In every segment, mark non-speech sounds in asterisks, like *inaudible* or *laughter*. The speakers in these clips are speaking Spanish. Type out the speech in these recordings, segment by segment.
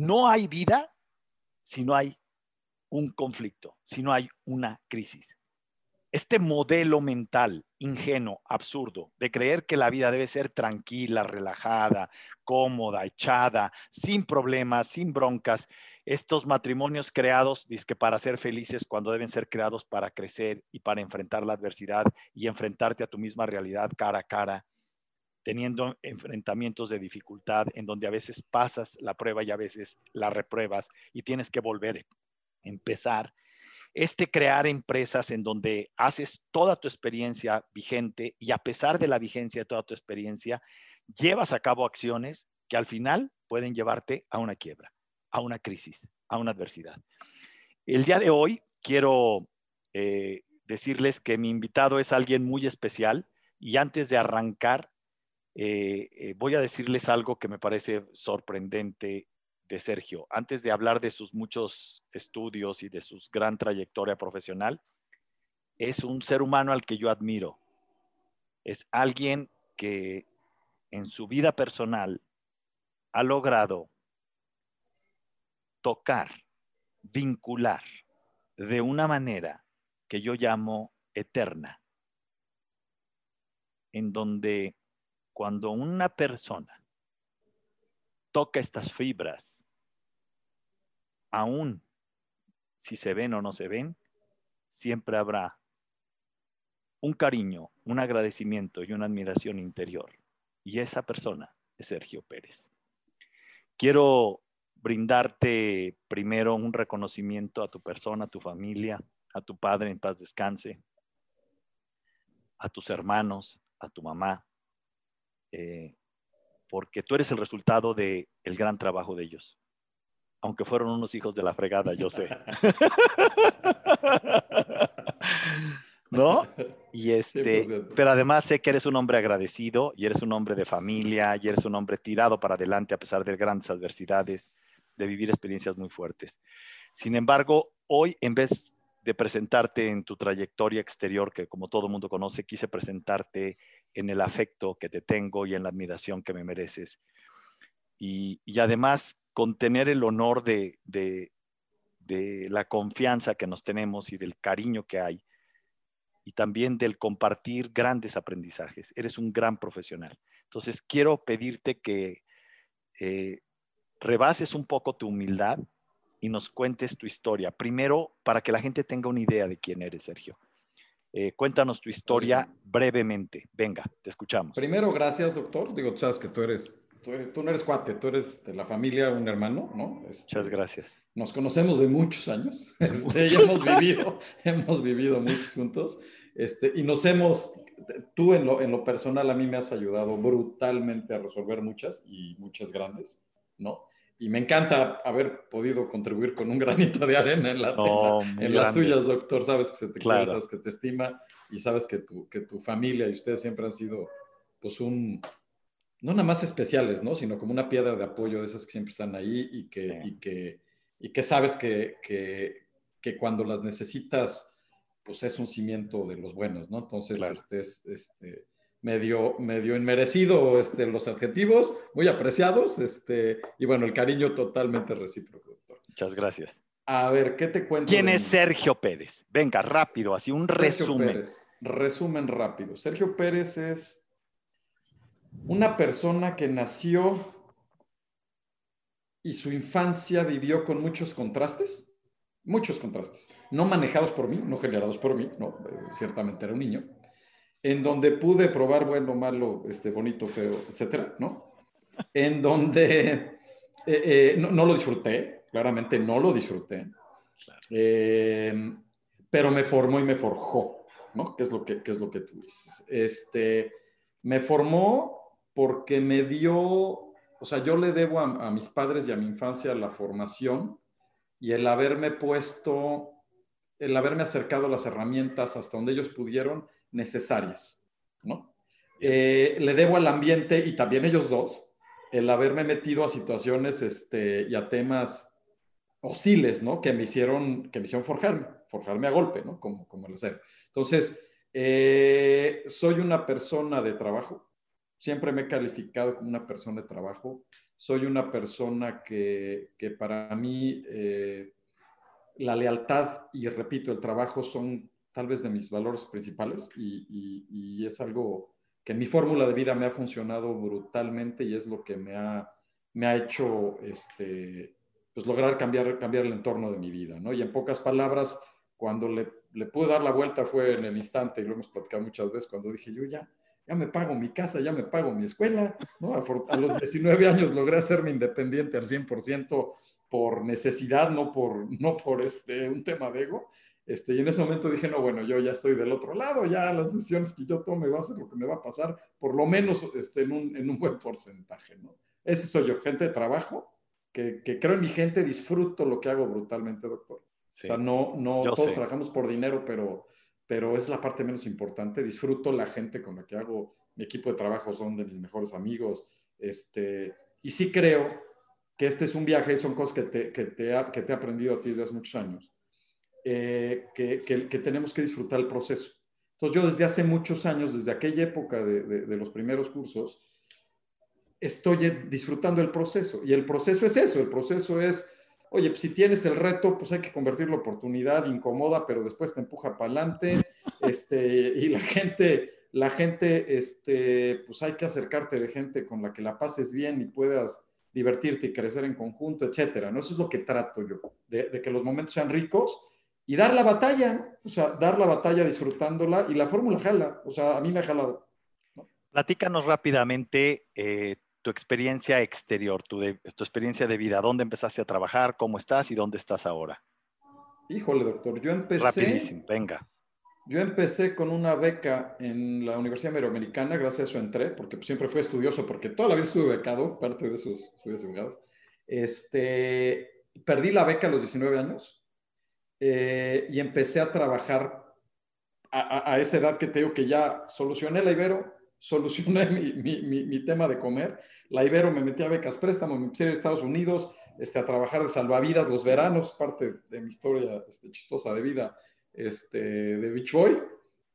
no hay vida si no hay un conflicto, si no hay una crisis. Este modelo mental ingenuo, absurdo, de creer que la vida debe ser tranquila, relajada, cómoda, echada, sin problemas, sin broncas, estos matrimonios creados que para ser felices cuando deben ser creados para crecer y para enfrentar la adversidad y enfrentarte a tu misma realidad cara a cara, teniendo enfrentamientos de dificultad en donde a veces pasas la prueba y a veces la repruebas y tienes que volver a empezar. Este crear empresas en donde haces toda tu experiencia vigente y a pesar de la vigencia de toda tu experiencia, llevas a cabo acciones que al final pueden llevarte a una quiebra, a una crisis, a una adversidad. El día de hoy quiero eh, decirles que mi invitado es alguien muy especial y antes de arrancar eh, eh, voy a decirles algo que me parece sorprendente de Sergio. Antes de hablar de sus muchos estudios y de su gran trayectoria profesional, es un ser humano al que yo admiro. Es alguien que en su vida personal ha logrado tocar, vincular de una manera que yo llamo eterna, en donde cuando una persona toca estas fibras, aún si se ven o no se ven, siempre habrá un cariño, un agradecimiento y una admiración interior. Y esa persona es Sergio Pérez. Quiero brindarte primero un reconocimiento a tu persona, a tu familia, a tu padre en paz descanse, a tus hermanos, a tu mamá, eh, porque tú eres el resultado del el gran trabajo de ellos. Aunque fueron unos hijos de la fregada, yo sé. *laughs* ¿No? Y este, pero además sé que eres un hombre agradecido y eres un hombre de familia y eres un hombre tirado para adelante a pesar de grandes adversidades, de vivir experiencias muy fuertes. Sin embargo, hoy en vez de presentarte en tu trayectoria exterior, que como todo mundo conoce, quise presentarte en el afecto que te tengo y en la admiración que me mereces. Y, además con tener el honor de, la confianza que nos tenemos y del cariño que hay y también del compartir grandes aprendizajes. Eres un gran profesional. Entonces quiero pedirte que eh, rebases un poco tu humildad y nos cuentes tu historia. Primero, para que la gente tenga una idea de quién eres, Sergio. Eh, cuéntanos tu historia brevemente. Venga, te escuchamos. Primero, gracias, doctor. Digo, tú sabes que tú eres, tú, no eres cuate, tú eres de la familia, un hermano, ¿no? Este, Muchas gracias. Nos conocemos de muchos años. *laughs* Este, hemos vivido, *laughs* hemos vivido muchos juntos. Este, y nos hemos, tú en lo, en lo personal a mí me has ayudado brutalmente a resolver muchas y muchas grandes, ¿no? Y me encanta haber podido contribuir con un granito de arena en, la, en, las tuyas, doctor. Sabes que se te quiere, sabes que te estima y sabes que tu, que tu familia y ustedes siempre han sido, pues, un, no nada más especiales, ¿no? Sino como una piedra de apoyo de esas que siempre están ahí y que, y que, y que sabes que, que, que, cuando las necesitas, pues es un cimiento de los buenos, ¿no? Entonces, este, este medio, medio inmerecido este, los adjetivos, muy apreciados, este, y bueno, el cariño totalmente recíproco, doctor. Muchas gracias. A ver, ¿qué te cuento? ¿Quién es Sergio Pérez? Venga, rápido, así un resumen. Resumen rápido. Sergio Pérez es una persona que nació y su infancia vivió con muchos contrastes, muchos contrastes, no manejados por mí, no generados por mí, no, eh, ciertamente era un niño, en donde pude probar bueno, malo, este, bonito, feo, etcétera, ¿no? En donde eh, eh, no, lo disfruté, claramente no lo disfruté, eh, pero me formó y me forjó, ¿no? ¿Qué es lo que, es lo que tú dices? Este, me formó porque me dio, o sea, yo le debo a, a mis padres y a mi infancia la formación y el haberme puesto, el haberme acercado a las herramientas hasta donde ellos pudieron necesarias, ¿no? Eh, le debo al ambiente y también ellos dos el haberme metido a situaciones este, y a temas hostiles, ¿no? Que me hicieron, que me hicieron forjarme, forjarme a golpe, ¿no? Como, como el hacer. Entonces, eh, soy una persona de trabajo, siempre me he calificado como una persona de trabajo, soy una persona que, que para mí eh, la lealtad y, repito, el trabajo son tal vez de mis valores principales y, es algo que en mi fórmula de vida me ha funcionado brutalmente y es lo que me ha, me ha hecho este, pues lograr cambiar, cambiar el entorno de mi vida. ¿no? Y en pocas palabras, cuando le, pude dar la vuelta fue en el instante, y lo hemos platicado muchas veces, cuando dije yo ya, ya me pago mi casa, ya me pago mi escuela, ¿no? A, los 19 años logré hacerme independiente al 100% por necesidad, no por, no por este, un tema de ego. Este, y en ese momento dije, no, bueno, yo ya estoy del otro lado, ya las decisiones que yo tome va a ser lo que me va a pasar, por lo menos este, en, un, en un buen porcentaje, ¿no? Ese soy yo, gente de trabajo, que, que, creo en mi gente, disfruto lo que hago brutalmente, doctor. O sea, no, no todos trabajamos por dinero, pero, pero es la parte menos importante. Disfruto la gente con la que hago. Mi equipo de trabajo son de mis mejores amigos. Este, y sí creo que este es un viaje, son cosas que te, que te, que te he aprendido a ti desde hace muchos años, eh, que, que, que, tenemos que disfrutar el proceso. Entonces yo desde hace muchos años, desde aquella época de, de, de los primeros cursos, estoy disfrutando el proceso. Y el proceso es eso, el proceso es, oye, pues si tienes el reto, pues hay que convertirlo en oportunidad, incomoda, pero después te empuja para adelante. *laughs* Este, y la gente, la gente, este, pues hay que acercarte de gente con la que la pases bien y puedas divertirte y crecer en conjunto, etcétera. ¿no? Eso es lo que trato yo, de, de que los momentos sean ricos y dar la batalla, o sea, dar la batalla disfrutándola y la fórmula jala, o sea, a mí me ha jalado. Platícanos rápidamente eh, tu experiencia exterior, tu, de, tu, experiencia de vida, dónde empezaste a trabajar, cómo estás y dónde estás ahora. Híjole, doctor, yo empecé... Rapidísimo, venga. Yo empecé con una beca en la Universidad Iberoamericana, gracias a eso entré, porque siempre fui estudioso, porque toda la vida estuve becado, parte de esos estudios. Este, perdí la beca a los 19 años eh, y empecé a trabajar a, esa edad que te digo que ya solucioné la Ibero, *laughs* solucioné mi, mi, mi, tema de comer. La Ibero me metí a becas préstamo, me empecé a Estados Unidos este, a trabajar de salvavidas los veranos, parte de mi historia este, chistosa de vida este, de Beach Boy.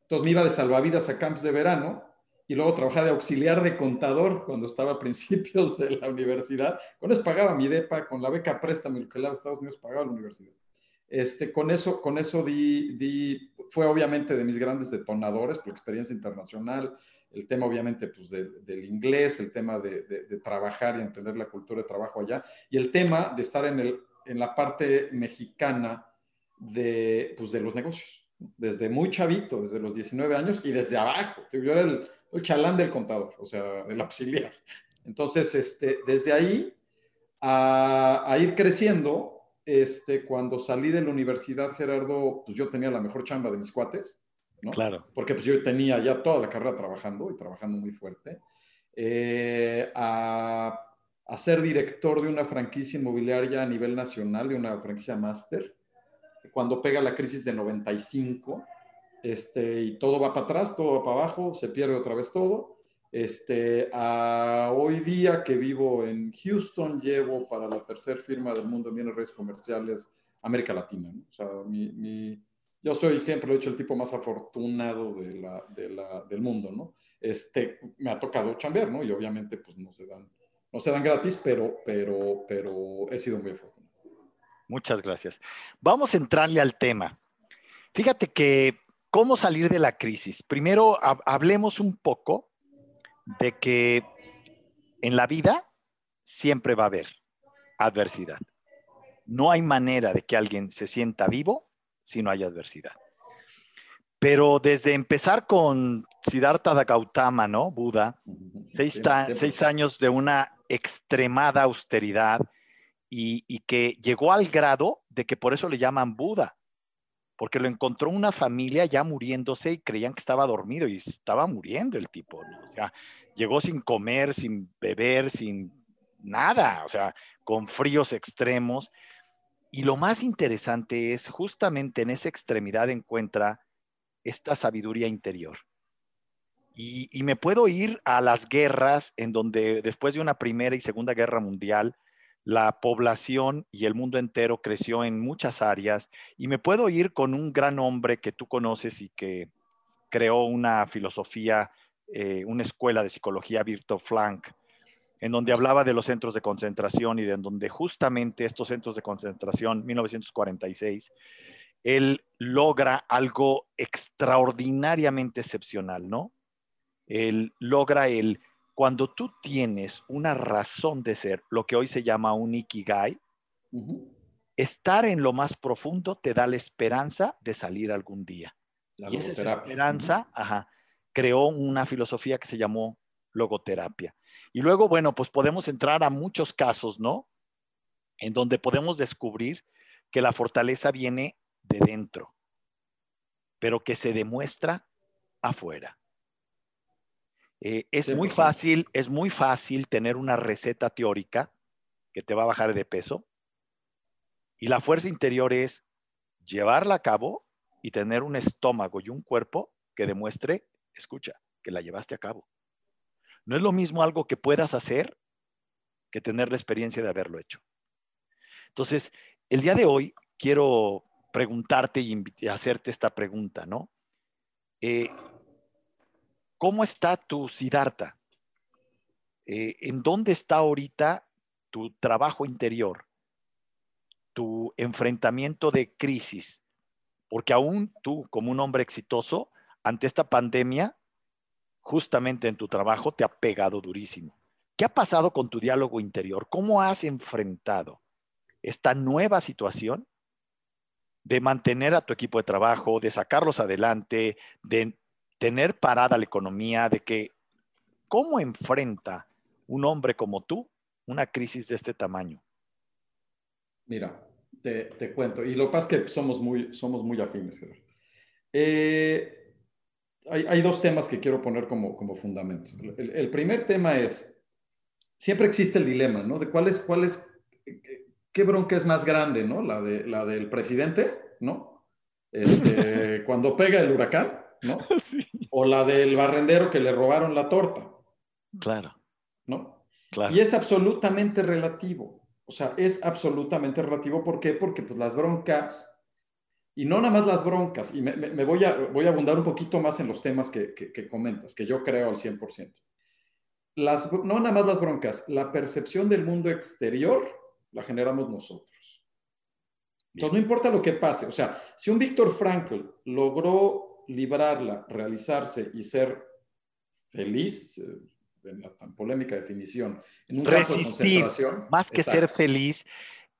Entonces me iba de salvavidas a camps de verano y luego trabajaba de auxiliar de contador cuando estaba a *laughs* principios de la universidad. Con eso pagaba mi DEPA, con la beca préstamo, lo que le Estados Unidos pagaba la universidad. Este, con eso, con eso di, fue obviamente de mis grandes detonadores por experiencia internacional, el tema obviamente pues, de, del inglés, el tema de, trabajar y entender la cultura de trabajo allá, y el tema de estar en, el, en la parte mexicana de, pues, de los negocios, desde muy chavito, desde los 19 años y desde abajo. Yo era el, el chalán del contador, o sea, del auxiliar. Entonces, este, desde ahí a ir creciendo, este, cuando salí de la universidad, Gerardo, pues yo tenía la mejor chamba de mis cuates, ¿no? Claro. Porque pues yo tenía ya toda la carrera trabajando y trabajando muy fuerte. Eh, a, a, ser director de una franquicia inmobiliaria a nivel nacional, de una franquicia máster, cuando pega la crisis de 95, este, y todo va para atrás, todo va para abajo, se pierde otra vez todo este, hoy día que vivo en Houston, llevo para la tercera firma del mundo en bienes redes comerciales América Latina. yo soy, siempre lo he el tipo más afortunado del mundo, ¿no? Este, me ha tocado chambear, ¿no? Y obviamente, pues no se dan, gratis, pero, pero, pero he sido muy afortunado. Muchas gracias. Vamos a entrarle al tema. Fíjate que, ¿cómo salir de la crisis? Primero, hablemos un poco de que en la vida siempre va a haber adversidad. No hay manera de que alguien se sienta vivo si no hay adversidad. Pero desde empezar con Siddhartha Gautama, ¿no? Buda, seis, seis años de una extremada austeridad y, y, que llegó al grado de que por eso le llaman Buda, porque lo encontró una familia ya muriéndose y creían que estaba dormido y estaba muriendo el tipo. ¿no? O sea, llegó sin comer, sin beber, sin nada, o sea, con fríos extremos. Y lo más interesante es justamente en esa extremidad encuentra esta sabiduría interior. Y, y, me puedo ir a las guerras en donde después de una primera y segunda guerra mundial, la población y el mundo entero creció en muchas áreas y me puedo ir con un gran hombre que tú conoces y que creó una filosofía, eh, una escuela de psicología, Virto Frank, en donde hablaba de los centros de concentración y de en donde justamente estos centros de concentración, 1946, él logra algo extraordinariamente excepcional, ¿no? Él logra el, cuando tú tienes una razón de ser, lo que hoy se llama un ikigai, estar en lo más profundo te da la esperanza de salir algún día. y esa esperanza, ajá, creó una filosofía que se llamó logoterapia. Y luego, bueno, pues podemos entrar a muchos casos, ¿no? En donde podemos descubrir que la fortaleza viene de dentro, pero que se demuestra afuera. Eh, es muy fácil, es muy fácil tener una receta teórica que te va a bajar de peso. Y la fuerza interior es llevarla a cabo y tener un estómago y un cuerpo que demuestre, escucha, que la llevaste a cabo. No es lo mismo algo que puedas hacer que tener la experiencia de haberlo hecho. Entonces, el día de hoy quiero preguntarte y hacerte esta pregunta, ¿no? Eh, ¿Cómo está tu Siddhartha? Eh, ¿En dónde está ahorita tu trabajo interior? Tu enfrentamiento de crisis. Porque aún tú, como un hombre exitoso, ante esta pandemia, justamente en tu trabajo te ha pegado durísimo. ¿Qué ha pasado con tu diálogo interior? ¿Cómo has enfrentado esta nueva situación de mantener a tu equipo de trabajo, de sacarlos adelante, de tener parada la economía, de que cómo enfrenta un hombre como tú una crisis de este tamaño? Mira, te, cuento, y lo que pasa es que somos muy, somos muy afines. Eh, hay, dos temas que quiero poner como, como fundamento. El, primer tema es, siempre existe el dilema, ¿no? De cuál es, cuál es, qué bronca es más grande, ¿no? La, de, la del presidente, ¿no? Este, *laughs* cuando pega el huracán, ¿no? *laughs* O la del barrendero que le robaron la torta. Claro. ¿No? Claro. Y es absolutamente relativo. O sea, es absolutamente relativo. ¿Por qué? Porque pues, las broncas y no nada más las broncas, y me, voy, a, voy a abundar un poquito más en los temas que, que, comentas, que yo creo al 100%. Las, no nada más las broncas, la percepción del mundo exterior la generamos nosotros. Entonces, no importa lo que pase, o sea, si un Víctor Frankl logró librarla, realizarse y ser feliz, eh, en la tan polémica definición, en un Resistir, más que ser feliz,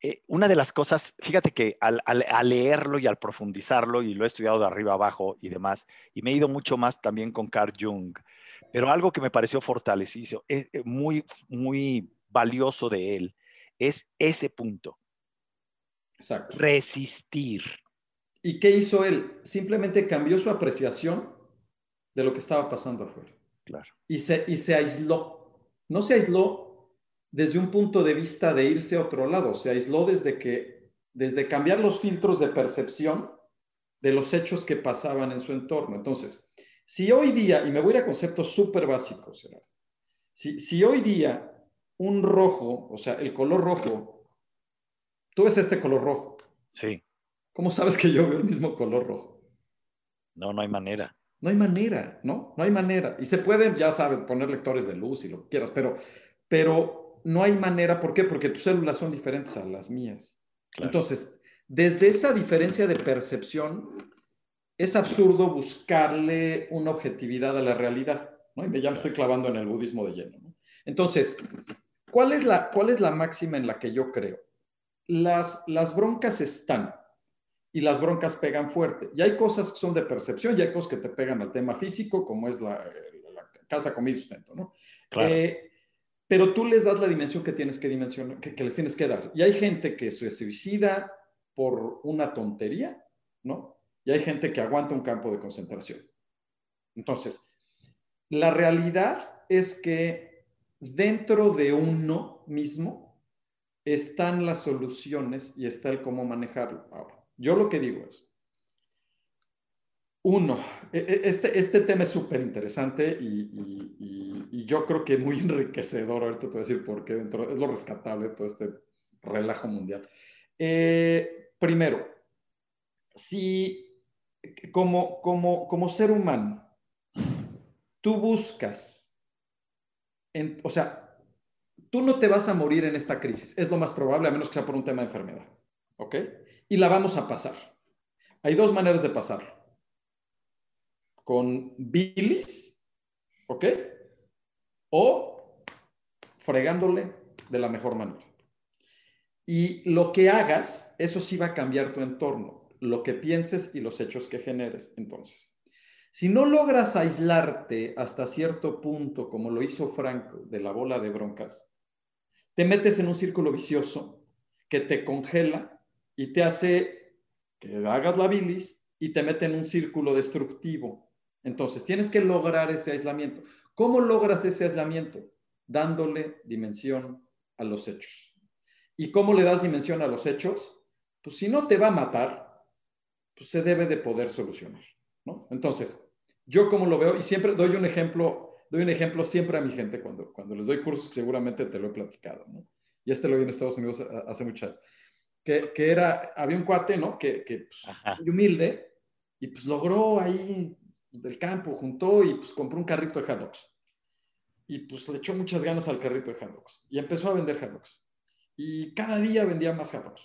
eh, una de las cosas, fíjate que al, leerlo y al profundizarlo, y lo he estudiado de arriba abajo y demás, y me he ido mucho más también con Carl Jung, pero algo que me pareció fortalecido, es eh, muy, muy valioso de él, es ese punto. Exacto. Resistir. ¿Y qué hizo él? Simplemente cambió su apreciación de lo que estaba pasando afuera. Claro. Y se, y se aisló. No se aisló desde un punto de vista de irse a otro lado, se aisló desde que, desde cambiar los filtros de percepción de los hechos que pasaban en su entorno. Entonces, si hoy día, y me voy a ir a conceptos súper básicos, si, si hoy día un rojo, o sea, el color rojo, tú ves este color rojo. Sí. ¿Cómo sabes que yo veo el mismo color rojo? No, no hay manera. No hay manera, ¿no? No hay manera. Y se pueden, ya sabes, poner lectores de luz y lo que quieras, pero, pero no hay manera, ¿por qué? Porque tus células son diferentes a las mías. Entonces, desde esa diferencia de percepción, es absurdo buscarle una objetividad a la realidad, ¿no? Y ya me estoy clavando en el budismo de lleno, ¿no? Entonces, ¿cuál es, la, ¿cuál es la máxima en la que yo creo? Las, las broncas están y las broncas pegan fuerte. Y hay cosas que son de percepción y hay cosas que te pegan al tema físico, como es la, casa, comida y sustento, ¿no? Claro. Eh, pero tú les das la dimensión que tienes que dimensionar, que, les tienes que dar. Y hay gente que se suicida por una tontería, ¿no? Y hay gente que aguanta un campo de concentración. Entonces, la realidad es que dentro de uno mismo están las soluciones y está el cómo manejarlo. Ahora, yo lo que digo es, uno, e, e, este, este tema es súper interesante y, yo creo que muy *laughs* enriquecedor. Ahorita te voy a decir por qué dentro, es lo rescatable todo este relajo mundial. Eh, primero, si como, como, como ser humano tú buscas, o sea, tú no te vas a morir en esta crisis, es lo más probable, a menos que sea por un tema de enfermedad, ¿ok? Y la vamos a pasar. Hay dos maneras de pasarlo. Con bilis, ¿ok? O fregándole de la mejor manera. Y lo que hagas, eso sí va a cambiar tu entorno, lo que pienses y los hechos que generes. Entonces, si no logras aislarte hasta cierto punto, como lo hizo Franco, de la bola de broncas, te metes en un círculo vicioso que te congela y te hace que hagas la bilis y te mete en un círculo destructivo. Entonces, tienes que lograr ese aislamiento. ¿Cómo logras ese aislamiento? Dándole dimensión a los hechos. ¿Y cómo le das dimensión a los hechos? Pues si no te va a matar, pues se debe de poder solucionar. ¿no? Entonces, yo como lo veo, y siempre doy un ejemplo, doy un ejemplo siempre a mi gente cuando, cuando les doy cursos, seguramente te lo he platicado, ¿no? Y este lo vi en Estados Unidos hace mucho que, que era, había un cuate, ¿no? Que, que pues, muy humilde, y pues logró ahí del campo, juntó y pues compró un carrito de hot dogs. Y pues le echó muchas ganas al carrito de hot dogs. Y empezó a vender hot dogs. Y cada día vendía más hot dogs.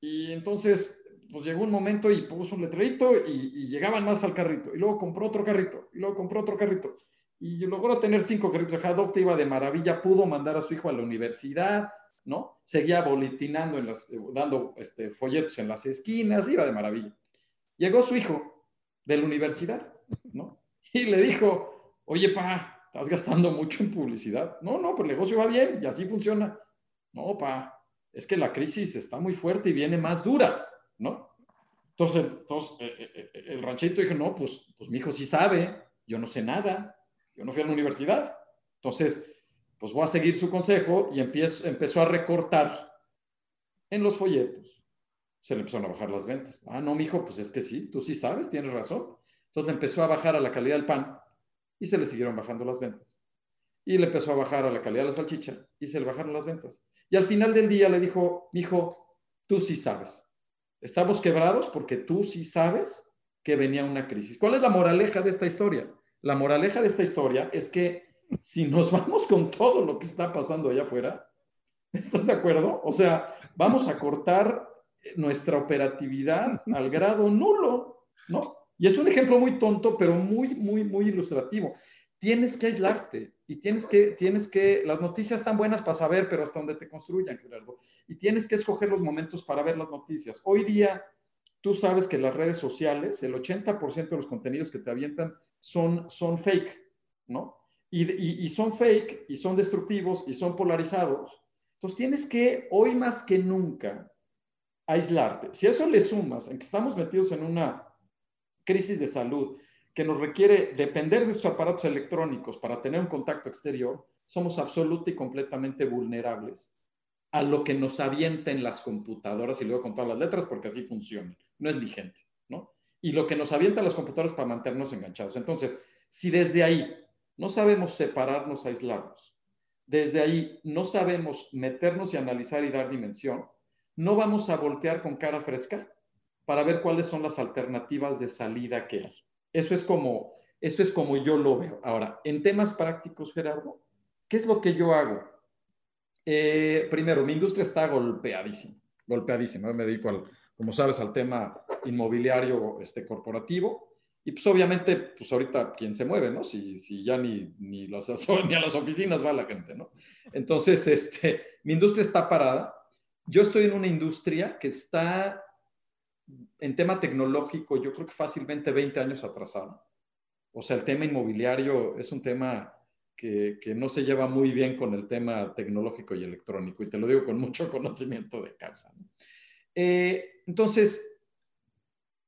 Y entonces pues llegó un momento y puso un letrerito y, llegaban más al carrito. Y luego compró otro carrito, y luego compró otro carrito. Y logró tener cinco carritos. Haddock iba de maravilla, pudo mandar a su hijo a la universidad, ¿no? Seguía boletinando, en las, eh, dando este, folletos en las esquinas, iba de maravilla. Llegó su hijo de la universidad, ¿no? Y le dijo, oye, pa, estás gastando mucho en publicidad. No, no, pues el negocio va bien y así funciona. No, pa, es que la crisis está muy fuerte y viene más dura. ¿no? Entonces, eh, eh, eh, el ranchito dijo, no, pues, pues mi hijo sí sabe, yo no sé nada, yo no fui a la universidad. Entonces, pues voy a seguir su consejo y empiezo, empezó a recortar en los folletos. Se le empezaron a bajar las ventas. Ah, no, mi hijo, pues es que sí, tú sí sabes, tienes razón. Entonces le empezó a bajar a la calidad del pan y se le siguieron bajando las ventas. Y le empezó a bajar a la calidad de la salchicha y se le bajaron las ventas. Y al final del día le dijo, mi hijo, tú sí sabes. Estamos quebrados porque tú sí sabes que venía una crisis. ¿Cuál es la moraleja de esta historia? La moraleja de esta historia es que si nos vamos con todo lo que está pasando allá afuera, ¿estás de acuerdo? O sea, vamos a cortar nuestra operatividad al grado nulo, ¿no? Y es un ejemplo muy tonto, pero muy, muy, muy ilustrativo. Tienes que aislarte, y tienes que, tienes que, las noticias están buenas para saber, pero hasta donde te construyan, Gerardo. Y tienes que escoger los momentos para ver las noticias. Hoy día, tú sabes que las redes sociales, el 80% de los contenidos que te avientan son, son fake, ¿no? Y, y, son fake, y son destructivos, y son polarizados. Entonces tienes que, hoy más que nunca, aislarte. Si a eso le sumas en que estamos metidos en una crisis de salud, que nos requiere depender de sus aparatos electrónicos para tener un contacto exterior, somos absolutamente y completamente vulnerables a lo que nos avienten las computadoras, y luego con todas las letras, porque así funciona, no es vigente, ¿no? Y lo que nos avientan las computadoras para mantenernos enganchados. Entonces, si desde ahí no sabemos separarnos, aislarnos, desde ahí no sabemos meternos y analizar y dar dimensión, no vamos a voltear con cara fresca para ver cuáles son las alternativas de salida que hay. Eso es como, eso es como yo lo veo. Ahora, en temas prácticos, Gerardo, ¿qué es lo que yo hago? Eh, primero, mi industria está golpeadísima, golpeadísima. Me dedico, al, como sabes, al tema inmobiliario este, corporativo. Y pues obviamente, pues ahorita, ¿quién se mueve, no? Si, si ya ni, ni, las, *laughs* ni a las oficinas va la gente, ¿no? Entonces, este, mi industria está parada. Yo estoy en una industria que está en tema tecnológico, yo creo que fácilmente 20 años atrasado. O sea, el tema inmobiliario es un tema que, no se lleva muy bien con el tema tecnológico y electrónico, y te lo digo con mucho *laughs* conocimiento de causa. Eh, entonces,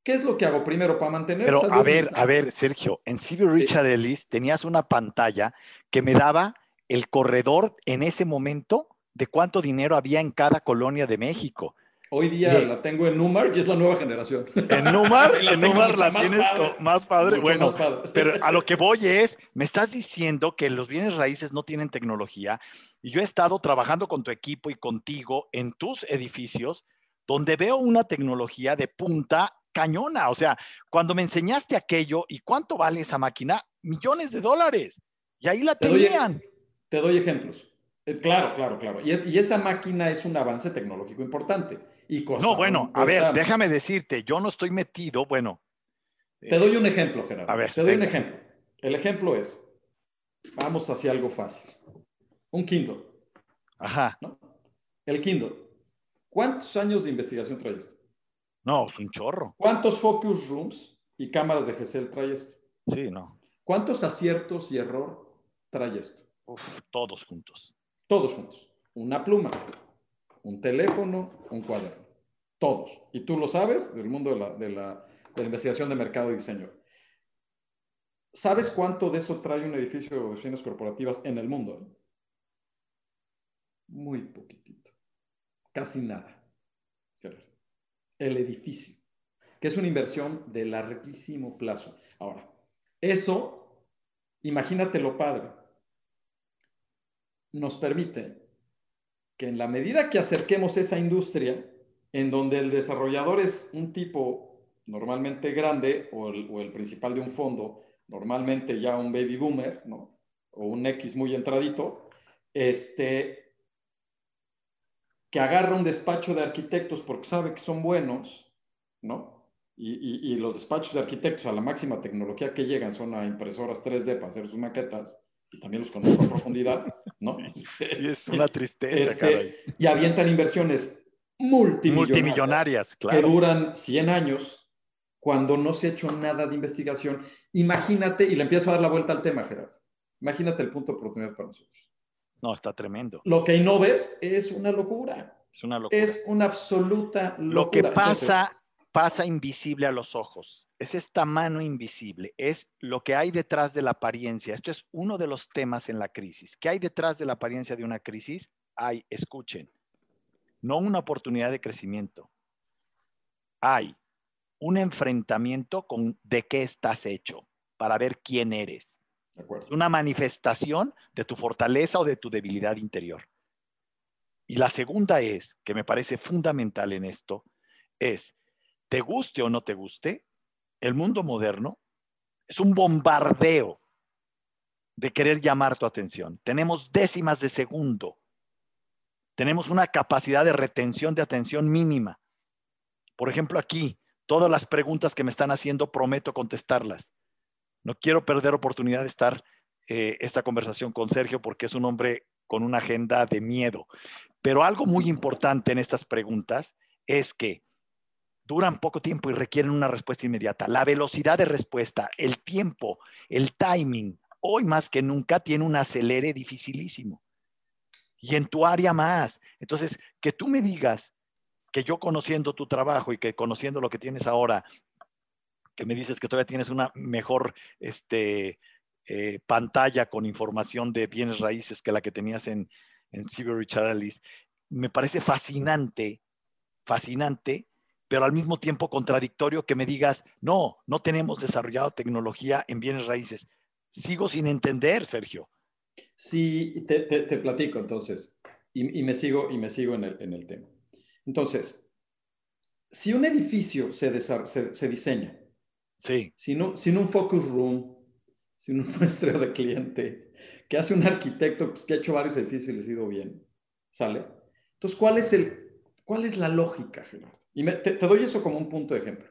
¿qué es lo que hago primero para mantener? Pero a ver, a ver, Sergio, en Civil Richard Ellis tenías una pantalla que me daba el corredor en ese momento de cuánto dinero había en cada colonia de México. Hoy día la tengo en Numar y es la nueva generación. En Numar, *laughs* en Numar la tienes más padre. bueno, *laughs* pero a lo que voy es, me estás diciendo que los bienes raíces no tienen tecnología y yo he estado trabajando con tu equipo y contigo en tus edificios donde veo una tecnología de punta cañona. O sea, cuando me enseñaste aquello y cuánto vale esa máquina, millones de dólares. Y ahí la tenían. te doy ejemplos. Eh, claro, claro, claro. Y, y, esa máquina es un avance tecnológico importante. Y no, bueno, a ver, déjame decirte, yo no estoy metido, bueno. Te doy un ejemplo, Gerardo. A ver, te doy un ejemplo. El ejemplo es, vamos hacia algo fácil. Un Kindle. Ajá. El Kindle. ¿Cuántos años de investigación trae esto? No, es un chorro. ¿Cuántos focus rooms y cámaras de GSL trae esto? Sí, no. ¿Cuántos aciertos y error trae esto? todos juntos. Todos juntos. Una pluma, un teléfono, un cuaderno. Todos. Y tú lo sabes del mundo de la, de la, de la investigación de mercado y diseño. ¿Sabes cuánto de eso trae un edificio de oficinas corporativas en el mundo? Muy poquitito. Casi nada. El edificio, que es una inversión de larguísimo plazo. Ahora, eso, imagínate lo padre, nos permite que en la medida que acerquemos esa industria, en donde el desarrollador es un tipo normalmente grande o el, o el principal de un fondo, normalmente ya un baby boomer, ¿no? O un X muy entradito, este, que agarra un despacho de arquitectos porque sabe que son buenos, ¿no? Y, y, los despachos de arquitectos a la máxima tecnología que llegan son a impresoras 3D para hacer sus maquetas, y también los conozco a profundidad, *laughs* ¿no? Sí, este, es una tristeza, este, Y avientan inversiones multimillonarias, multimillonarias claro. que duran 100 años cuando no se ha hecho nada de investigación. Imagínate, y le empiezo a dar la vuelta al tema, Gerardo. Imagínate el punto de oportunidad para nosotros. No, está tremendo. Lo que no ves es una locura. Es una locura. Es una absoluta locura. Lo que pasa, pasa invisible a los ojos. Es esta mano invisible. Es lo que hay detrás de la apariencia. Esto es uno de los temas en la crisis. ¿Qué hay detrás de la apariencia de una crisis? Hay, escuchen, no una oportunidad de crecimiento. Hay un enfrentamiento con de qué estás hecho para ver quién eres una manifestación de tu fortaleza o de tu debilidad interior. Y la segunda es, que me parece fundamental en esto, es, te guste o no te guste, el mundo moderno es un bombardeo de querer llamar tu atención. Tenemos décimas de segundo. Tenemos una capacidad de retención de atención mínima. Por ejemplo, aquí, todas las preguntas que me están haciendo, prometo contestarlas. No quiero perder oportunidad de estar eh, esta conversación con Sergio porque es un hombre con una agenda de miedo. Pero algo muy importante en estas preguntas es que duran poco tiempo y requieren una respuesta inmediata. La velocidad de respuesta, el tiempo, el timing, hoy más que nunca tiene un acelere dificilísimo. Y en tu área más. Entonces, que tú me digas que yo conociendo tu trabajo y que conociendo lo que tienes ahora, que me dices que todavía tienes una mejor este, eh, pantalla con información de bienes raíces que la que tenías en, en Cyber me parece fascinante, fascinante, pero al mismo tiempo contradictorio que me digas, no, no tenemos desarrollado tecnología en bienes raíces. Sigo sin entender, Sergio. Sí, te, platico entonces, y, me sigo, y me sigo en, el, en el tema. Entonces, si un edificio se diseña Sí. Sin un, focus room, sin un *laughs* muestreo de cliente, que hace un arquitecto pues, que ha hecho varios edificios y les ha ido bien. ¿Sale? Entonces, ¿cuál es, el, cuál es la lógica, Gerardo? Y te, doy eso como un punto de ejemplo.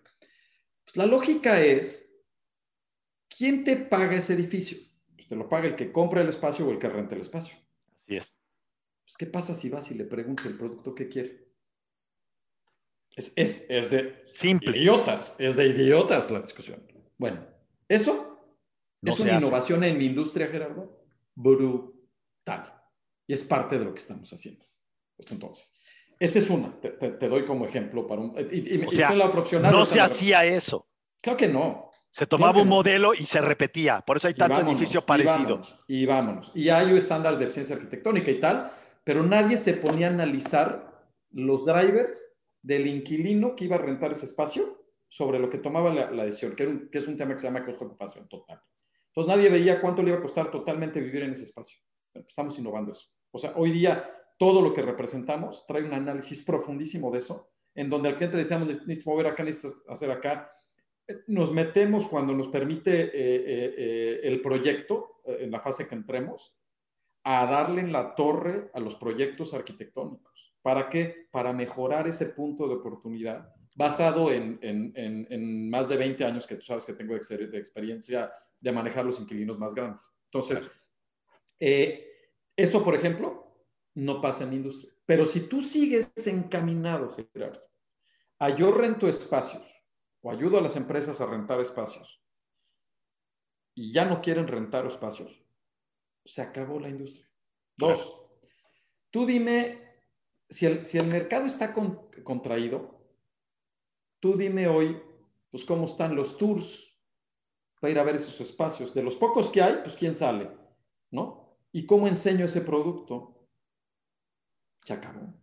Pues, la lógica es, ¿quién te paga ese edificio? Pues, te lo paga el que compra el espacio o el que renta el espacio. Así es. Pues, ¿Qué pasa si vas y le preguntas el producto que quiere? Es, de Simple. idiotas, es de idiotas la discusión. Bueno, eso es una innovación en mi industria, Gerardo, brutal. Y es parte de lo que estamos haciendo. Pues entonces, esa es una, te, doy como ejemplo para un... Y, o sea, no se hacía eso. Claro que no. Se tomaba un modelo y se repetía. Por eso hay tanto edificio parecido. Y vámonos, y hay estándares de eficiencia arquitectónica y tal, pero nadie se ponía a analizar los drivers del inquilino que iba a rentar ese espacio sobre lo que tomaba la, decisión, que, es un tema que se llama costo-ocupación total. Entonces nadie veía cuánto le iba a costar totalmente vivir en ese espacio. estamos innovando eso. O sea, hoy día todo lo que representamos trae un análisis profundísimo de eso, en donde al cliente le decíamos, necesitas mover acá, necesitas hacer acá. Nos metemos cuando nos permite eh, eh, eh, el proyecto, en la fase que entremos, a darle en la torre a los proyectos arquitectónicos. ¿Para qué? Para mejorar ese punto de oportunidad basado en, en, más de 20 años que tú sabes que tengo de, experiencia de manejar los inquilinos más grandes. Entonces, eh, eso, por ejemplo, no pasa en industria. Pero si tú sigues encaminado, Gerardo, a yo rento espacios o ayudo a las empresas a rentar espacios y ya no quieren rentar espacios, se acabó la industria. Dos, tú dime, si el, si el mercado está contraído, tú dime hoy, pues cómo están los tours para ir a ver esos espacios. De los pocos que hay, pues quién sale, ¿no? ¿Y cómo enseño ese producto? Se acabó.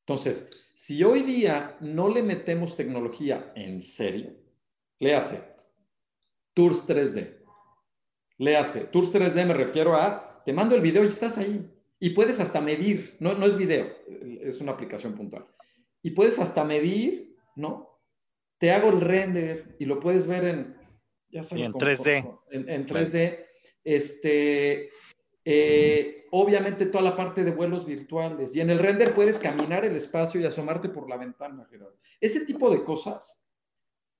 Entonces, si hoy día no le metemos tecnología en serio, le hace Tours 3D. Le hace Tours 3D, me refiero a, te mando el video y estás ahí. Y puedes hasta medir, no, no es video, es una aplicación puntual. Y puedes hasta medir, ¿no? Te hago el render y lo puedes ver en, ya sabes, en 3D. En, en 3D. Este, eh, obviamente toda la parte de vuelos virtuales. Y en el render puedes caminar el espacio y asomarte por la ventana, Gerardo. Ese tipo de cosas,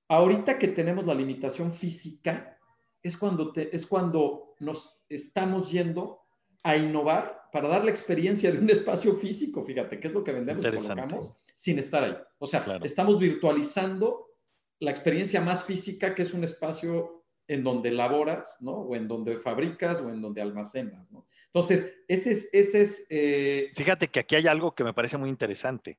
ahorita que tenemos la limitación física, es cuando, es cuando nos estamos yendo a innovar para dar la experiencia de un espacio físico, fíjate, que es lo que vendemos y colocamos, sin estar ahí. O sea, estamos virtualizando la experiencia más física, que es un espacio en donde laboras, ¿no? O en donde fabricas o en donde almacenas, ¿no? Entonces, ese es... Ese es eh, Fíjate que aquí hay algo que me parece muy interesante.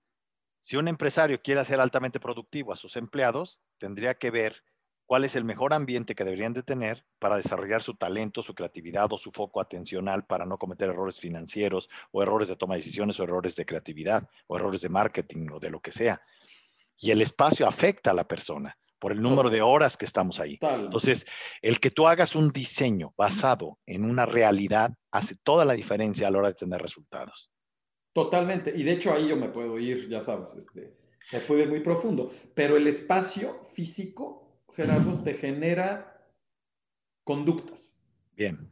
Si un empresario quiere ser altamente productivo a sus empleados, tendría que ver cuál es el mejor ambiente que deberían de tener para desarrollar su talento, su creatividad o su foco atencional para no cometer errores financieros o errores de toma de decisiones o errores de creatividad o errores de marketing o de lo que sea. Y el espacio afecta a la persona por el número de horas que estamos ahí. Entonces, el que tú hagas un diseño basado en una realidad hace toda la diferencia a la hora de tener resultados. Totalmente. Y de hecho ahí yo me puedo ir, ya sabes, este, me puedo ir muy profundo. Pero el espacio físico, Gerardo, te genera conductas. Bien.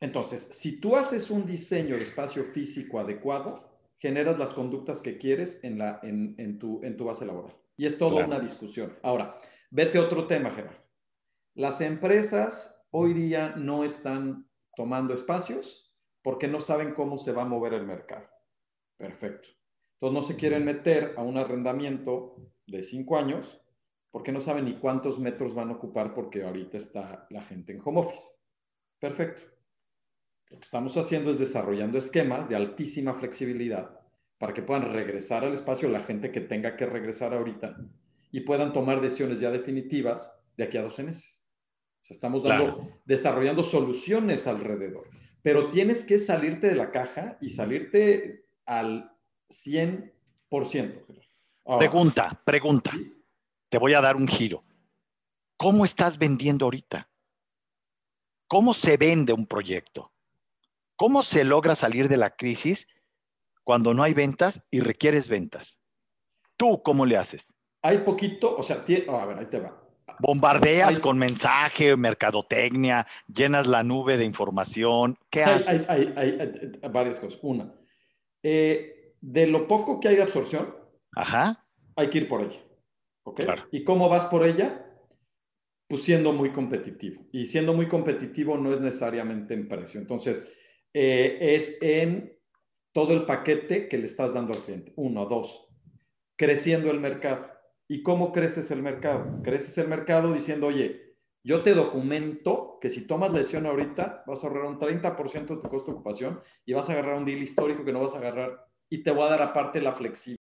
Entonces, si tú haces un diseño de espacio físico adecuado, generas las conductas que quieres en, la, en, tu, en tu base laboral. Y es toda una discusión. Ahora, Vete otro tema, Gerardo. Las empresas hoy día no están tomando espacios porque no saben cómo se va a mover el mercado. Perfecto. Entonces no se quieren meter a un arrendamiento de cinco años porque no saben ni cuántos metros van a ocupar porque ahorita está la gente en home office. Perfecto. Lo que estamos haciendo es desarrollando esquemas de altísima flexibilidad para que puedan regresar al espacio la gente que tenga que regresar ahorita y puedan tomar decisiones ya definitivas de aquí a 12 meses. O sea, estamos desarrollando soluciones alrededor, pero tienes que salirte de la caja y salirte al 100%. pregunta, pregunta. Te voy a dar un giro. ¿Cómo estás vendiendo ahorita? ¿Cómo se vende un proyecto? ¿Cómo se logra salir de la crisis cuando no hay ventas y requieres ventas? ¿Tú cómo le haces? hay poquito, o sea, oh, a ver, ahí te va. Bombardeas con mensaje, mercadotecnia, llenas la nube de información. ¿Qué haces? Hay, hay, varias cosas. Una, eh, de lo poco que hay de absorción, Ajá. hay que ir por ella. ¿Y cómo vas por ella? Pues siendo muy competitivo. Y siendo muy competitivo no es necesariamente en precio. Entonces, eh, es en todo el paquete que le estás dando al cliente. Uno, dos, creciendo el mercado. ¿Y cómo creces el mercado? Creces el mercado diciendo, oye, yo te documento que si tomas la decisión ahorita, vas a ahorrar un 30% de tu costo de ocupación y vas a agarrar un deal histórico que no vas a agarrar y te voy a dar aparte la flexibilidad